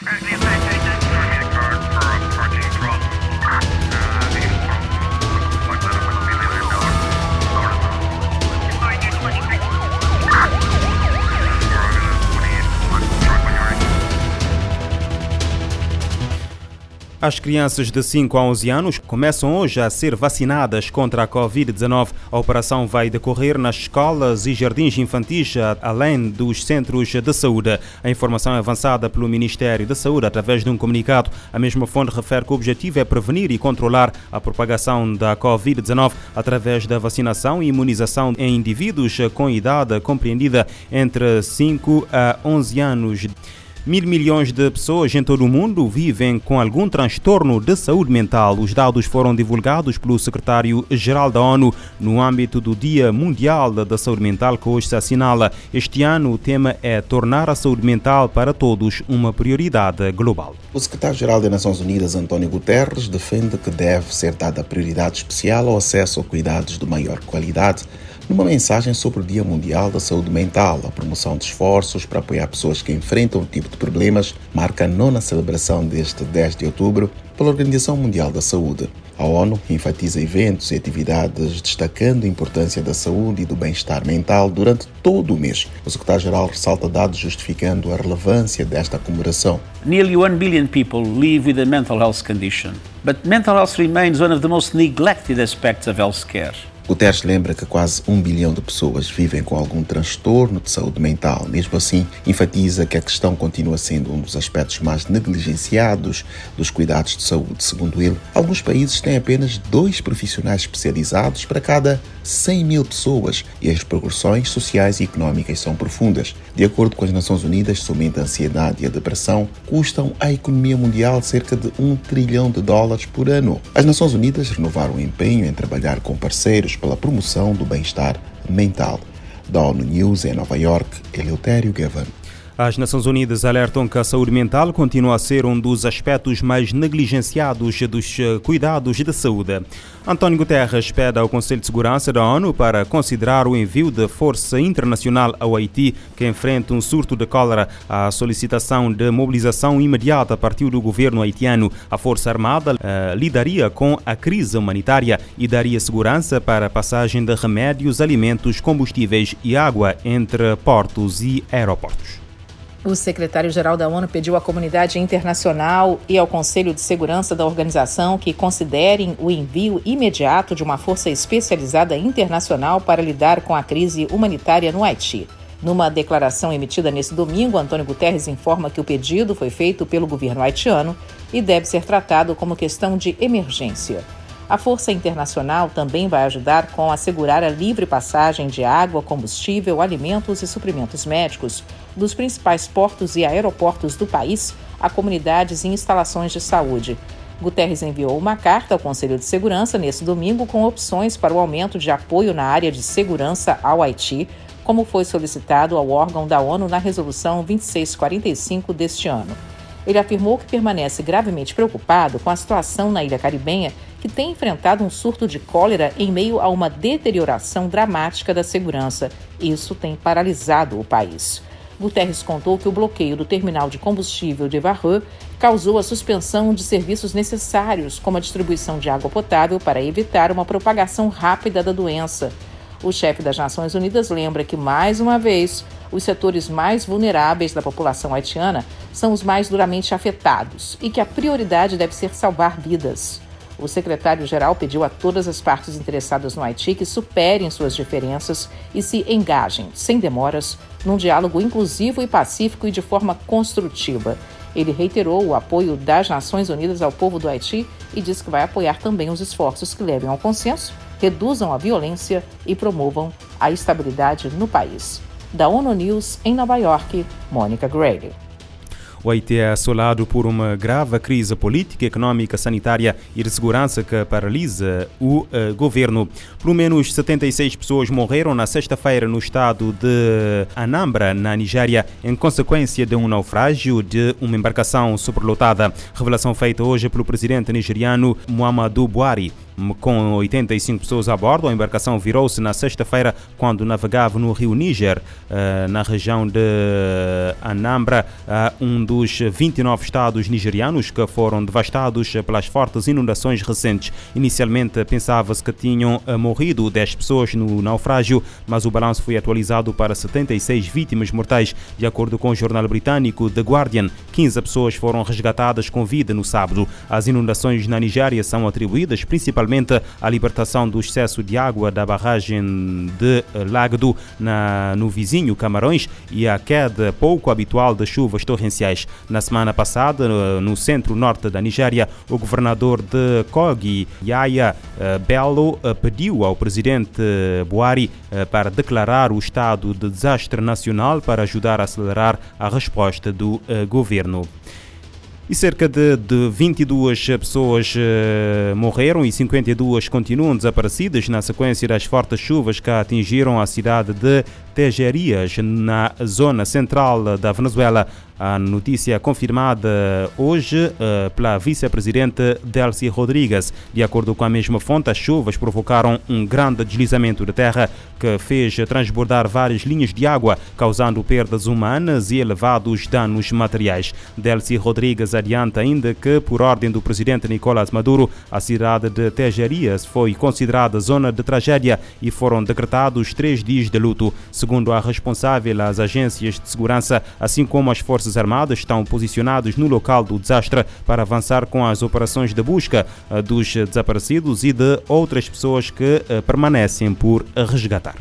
Currently affected. As crianças de 5 a 11 anos começam hoje a ser vacinadas contra a Covid-19. A operação vai decorrer nas escolas e jardins infantis, além dos centros de saúde. A informação é avançada pelo Ministério da Saúde através de um comunicado. A mesma fonte refere que o objetivo é prevenir e controlar a propagação da Covid-19 através da vacinação e imunização em indivíduos com idade compreendida entre 5 a 11 anos. Mil milhões de pessoas em todo o mundo vivem com algum transtorno de saúde mental. Os dados foram divulgados pelo secretário-geral da ONU no âmbito do Dia Mundial da Saúde Mental, que hoje se assinala. Este ano, o tema é tornar a saúde mental para todos uma prioridade global. O secretário-geral das Nações Unidas, António Guterres, defende que deve ser dada prioridade especial ao acesso a cuidados de maior qualidade numa mensagem sobre o Dia Mundial da Saúde Mental, a promoção de esforços para apoiar pessoas que enfrentam o tipo de problemas, marca a nona celebração deste 10 de outubro pela Organização Mundial da Saúde. A ONU enfatiza eventos e atividades destacando a importância da saúde e do bem-estar mental durante todo o mês. O secretário-geral ressalta dados justificando a relevância desta comemoração. Nearly 1 billion people live with a mental health condition, but mental health remains one of the most neglected aspects of healthcare. Guterres lembra que quase um bilhão de pessoas vivem com algum transtorno de saúde mental. Mesmo assim, enfatiza que a questão continua sendo um dos aspectos mais negligenciados dos cuidados de saúde. Segundo ele, alguns países têm apenas dois profissionais especializados para cada 100 mil pessoas e as repercussões sociais e económicas são profundas. De acordo com as Nações Unidas, somente a ansiedade e a depressão custam à economia mundial cerca de um trilhão de dólares por ano. As Nações Unidas renovaram o empenho em trabalhar com parceiros pela promoção do bem-estar mental. Da ONU News em Nova York, Eleutério Gavan. As Nações Unidas alertam que a saúde mental continua a ser um dos aspectos mais negligenciados dos eh, cuidados de saúde. António Guterres pede ao Conselho de Segurança da ONU para considerar o envio de força internacional ao Haiti, que enfrenta um surto de cólera. A solicitação de mobilização imediata partiu do governo haitiano. A Força Armada uh, lidaria com a crise humanitária e daria segurança para a passagem de remédios, alimentos, combustíveis e água entre portos e aeroportos. O secretário-geral da ONU pediu à comunidade internacional e ao Conselho de Segurança da organização que considerem o envio imediato de uma força especializada internacional para lidar com a crise humanitária no Haiti. Numa declaração emitida nesse domingo, Antônio Guterres informa que o pedido foi feito pelo governo haitiano e deve ser tratado como questão de emergência. A Força Internacional também vai ajudar com assegurar a livre passagem de água, combustível, alimentos e suprimentos médicos dos principais portos e aeroportos do país a comunidades e instalações de saúde. Guterres enviou uma carta ao Conselho de Segurança nesse domingo com opções para o aumento de apoio na área de segurança ao Haiti, como foi solicitado ao órgão da ONU na Resolução 2645 deste ano. Ele afirmou que permanece gravemente preocupado com a situação na ilha caribenha, que tem enfrentado um surto de cólera em meio a uma deterioração dramática da segurança. Isso tem paralisado o país. Guterres contou que o bloqueio do terminal de combustível de Vareux causou a suspensão de serviços necessários, como a distribuição de água potável, para evitar uma propagação rápida da doença. O chefe das Nações Unidas lembra que, mais uma vez, os setores mais vulneráveis da população haitiana são os mais duramente afetados e que a prioridade deve ser salvar vidas. O secretário-geral pediu a todas as partes interessadas no Haiti que superem suas diferenças e se engajem, sem demoras, num diálogo inclusivo e pacífico e de forma construtiva. Ele reiterou o apoio das Nações Unidas ao povo do Haiti e disse que vai apoiar também os esforços que levem ao consenso, reduzam a violência e promovam a estabilidade no país. Da ONU News em Nova York, Mônica Gray. O Haiti é assolado por uma grave crise política, econômica, sanitária e de segurança que paralisa o uh, governo. Pelo menos 76 pessoas morreram na sexta-feira no estado de Anambra, na Nigéria, em consequência de um naufrágio de uma embarcação superlotada. Revelação feita hoje pelo presidente nigeriano Muhammadu Buhari. Com 85 pessoas a bordo. A embarcação virou-se na sexta-feira quando navegava no rio Níger, na região de Anambra, um dos 29 estados nigerianos que foram devastados pelas fortes inundações recentes. Inicialmente pensava-se que tinham morrido 10 pessoas no naufrágio, mas o balanço foi atualizado para 76 vítimas mortais. De acordo com o jornal britânico The Guardian, 15 pessoas foram resgatadas com vida no sábado. As inundações na Nigéria são atribuídas principalmente à libertação do excesso de água da barragem de Lagdo na, no vizinho Camarões e à queda pouco habitual de chuvas torrenciais. Na semana passada, no centro-norte da Nigéria, o governador de Kogi, Yaya eh, Bello, eh, pediu ao presidente eh, para declarar o estado de desastre nacional para ajudar a acelerar a resposta do governo. E cerca de, de 22 pessoas uh, morreram e 52 continuam desaparecidas na sequência das fortes chuvas que atingiram a cidade de Tejerias, na zona central da Venezuela. A notícia é confirmada hoje uh, pela vice-presidente Delcy Rodrigues. De acordo com a mesma fonte, as chuvas provocaram um grande deslizamento de terra que fez transbordar várias linhas de água, causando perdas humanas e elevados danos materiais. Delcy Rodrigues adianta ainda que, por ordem do presidente Nicolás Maduro, a cidade de Tejerias foi considerada zona de tragédia e foram decretados três dias de luto. Segundo a responsável, as agências de segurança, assim como as forças Armadas, estão posicionados no local do desastre para avançar com as operações de busca eh, dos desaparecidos e de outras pessoas que eh, permanecem por resgatar.